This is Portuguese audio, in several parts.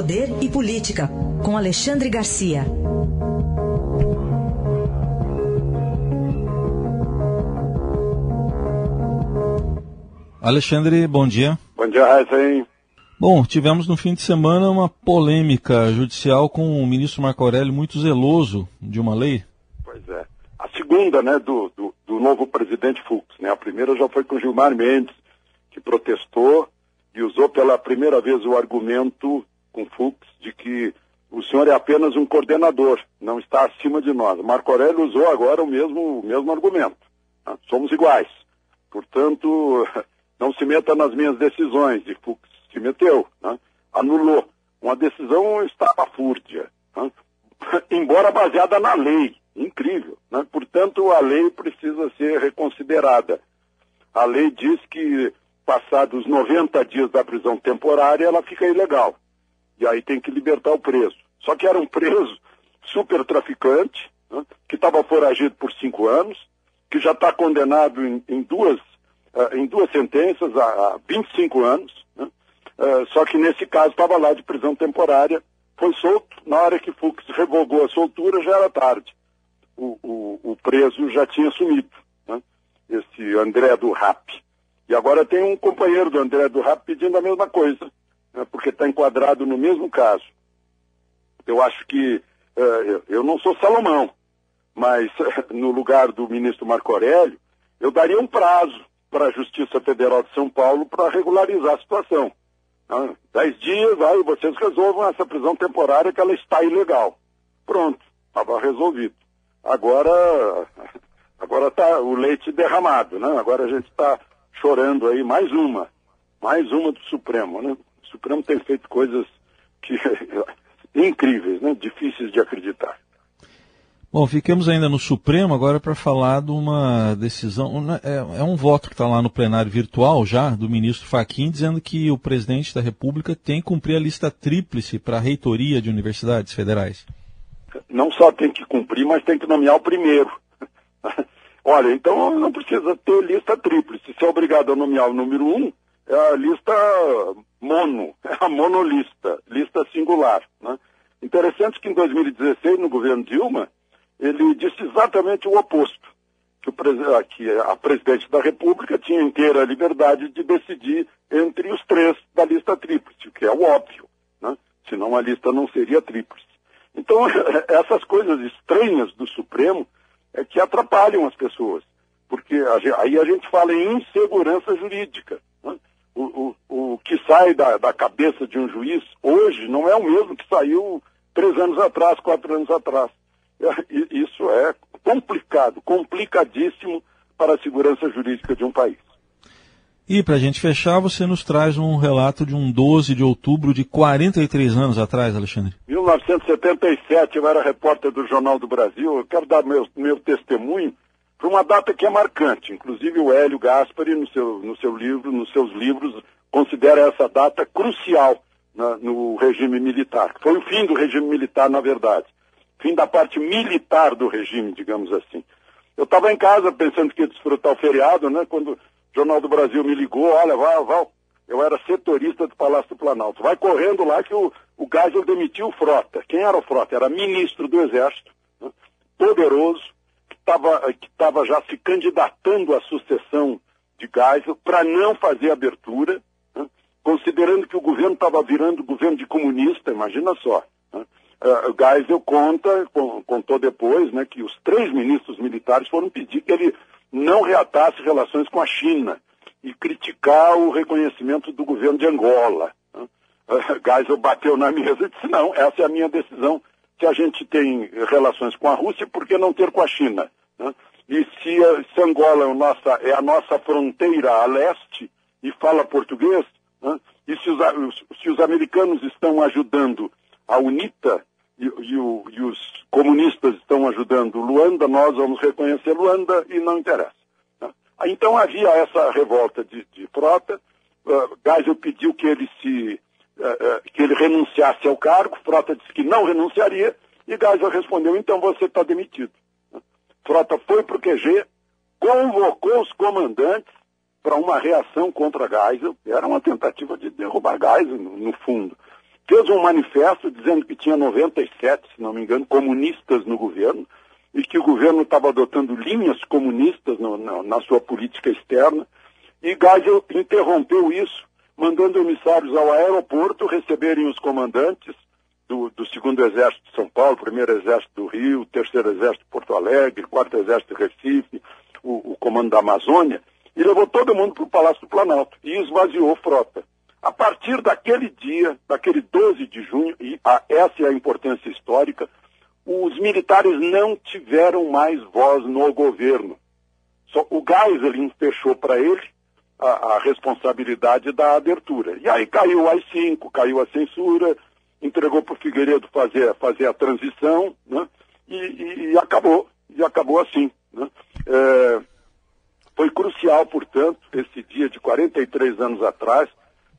Poder e Política, com Alexandre Garcia. Alexandre, bom dia. Bom dia, Raíssen. Bom, tivemos no fim de semana uma polêmica judicial com o ministro Marco Aurélio muito zeloso de uma lei. Pois é. A segunda, né, do, do, do novo presidente Fux, né? A primeira já foi com Gilmar Mendes, que protestou e usou pela primeira vez o argumento com Fux de que o senhor é apenas um coordenador, não está acima de nós. Marco Aurélio usou agora o mesmo, o mesmo argumento. Né? Somos iguais. Portanto, não se meta nas minhas decisões. E Fux se meteu, né? anulou. Uma decisão estapafúrdia, né? embora baseada na lei. Incrível. Né? Portanto, a lei precisa ser reconsiderada. A lei diz que, passados 90 dias da prisão temporária, ela fica ilegal. E aí tem que libertar o preso. Só que era um preso super traficante, né? que estava foragido por cinco anos, que já está condenado em, em duas uh, em duas sentenças há 25 anos, né? uh, só que nesse caso estava lá de prisão temporária, foi solto, na hora que Fux revogou a soltura já era tarde. O, o, o preso já tinha sumido, né? esse André do Rap. E agora tem um companheiro do André do Rap pedindo a mesma coisa, né? porque está enquadrado no mesmo caso. Eu acho que uh, eu não sou Salomão, mas no lugar do ministro Marco Aurélio, eu daria um prazo para a Justiça Federal de São Paulo para regularizar a situação. Ah, dez dias, aí vocês resolvam essa prisão temporária que ela está ilegal. Pronto, estava resolvido. Agora, agora está o leite derramado, né? Agora a gente está chorando aí mais uma, mais uma do Supremo, né? Supremo tem feito coisas que incríveis, né? Difíceis de acreditar. Bom, fiquemos ainda no Supremo agora para falar de uma decisão. Né, é, é um voto que está lá no plenário virtual já, do ministro Faquim, dizendo que o presidente da República tem que cumprir a lista tríplice para a reitoria de universidades federais. Não só tem que cumprir, mas tem que nomear o primeiro. Olha, então não precisa ter lista tríplice. Se é obrigado a nomear o número um, é a lista mono, é a monolista, lista singular. Né? Interessante que em 2016, no governo Dilma, ele disse exatamente o oposto, que, o, que a presidente da República tinha inteira liberdade de decidir entre os três da lista tríplice, que é o óbvio, né? senão a lista não seria tríplice. Então, essas coisas estranhas do Supremo é que atrapalham as pessoas, porque aí a gente fala em insegurança jurídica. O, o, o que sai da, da cabeça de um juiz hoje não é o mesmo que saiu três anos atrás, quatro anos atrás. Isso é complicado, complicadíssimo para a segurança jurídica de um país. E para a gente fechar, você nos traz um relato de um 12 de outubro de 43 anos atrás, Alexandre. 1977, eu era repórter do Jornal do Brasil. Eu quero dar meu, meu testemunho para uma data que é marcante. Inclusive o Hélio Gaspari, no seu, no seu livro, nos seus livros, considera essa data crucial na, no regime militar. Foi o fim do regime militar, na verdade fim da parte militar do regime, digamos assim. Eu estava em casa pensando que ia desfrutar o feriado, né? Quando o Jornal do Brasil me ligou, olha, vai, vai, eu era setorista do Palácio do Planalto. Vai correndo lá que o, o Geisel demitiu o Frota. Quem era o Frota? Era ministro do Exército, né? poderoso, estava que tava já se candidatando à sucessão de Geisel para não fazer abertura, né? considerando que o governo estava virando governo de comunista, imagina só. Né? Uh, Geisel conta, contou depois, né, que os três ministros militares foram pedir que ele não reatasse relações com a China e criticar o reconhecimento do governo de Angola. Né? Uh, Geisel bateu na mesa e disse, não, essa é a minha decisão. Se a gente tem relações com a Rússia, por que não ter com a China? Né? E se, se Angola é a, nossa, é a nossa fronteira a leste e fala português, né? e se os, se os americanos estão ajudando a UNITA, e, e, o, e, os comunistas estão ajudando Luanda, nós vamos reconhecer Luanda e não interessa. Né? Então havia essa revolta de, de frota, uh, Geisel pediu que ele se que ele renunciasse ao cargo, Frota disse que não renunciaria, e Geisel respondeu, então você está demitido. Frota foi para o QG, convocou os comandantes para uma reação contra Geisel, era uma tentativa de derrubar Geisel, no, no fundo fez um manifesto dizendo que tinha 97, se não me engano, comunistas no governo e que o governo estava adotando linhas comunistas no, na, na, sua política externa. E Geisel interrompeu isso, mandando emissários ao aeroporto receberem os comandantes do, do segundo Exército de São Paulo, primeiro Exército do Rio, terceiro Exército de Porto Alegre, quarto Exército de Recife, o, o comando da Amazônia, e levou todo mundo para o Palácio do Planalto e esvaziou frota. A partir daquele dia, daquele 12 de junho, e a, essa é a importância histórica, os militares não tiveram mais voz no governo. Só o Geisel fechou para ele a, a, responsabilidade da abertura. E aí caiu o AI-5, caiu a censura, entregou para o Figueiredo fazer, fazer a transição, né? e, e, e acabou, e acabou assim. Né? É, foi crucial, portanto, esse dia de 43 anos atrás,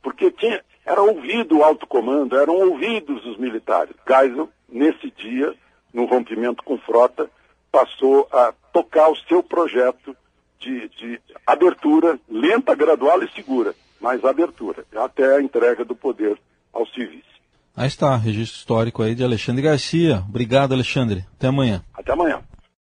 porque tinha, era ouvido o alto comando, eram ouvidos os militares. Geisel, nesse dia, no rompimento com frota, passou a tocar o seu projeto de, de abertura, lenta, gradual e segura, mas abertura, até a entrega do poder aos civis. Aí está, registro histórico aí de Alexandre Garcia. Obrigado, Alexandre. Até amanhã. Até amanhã.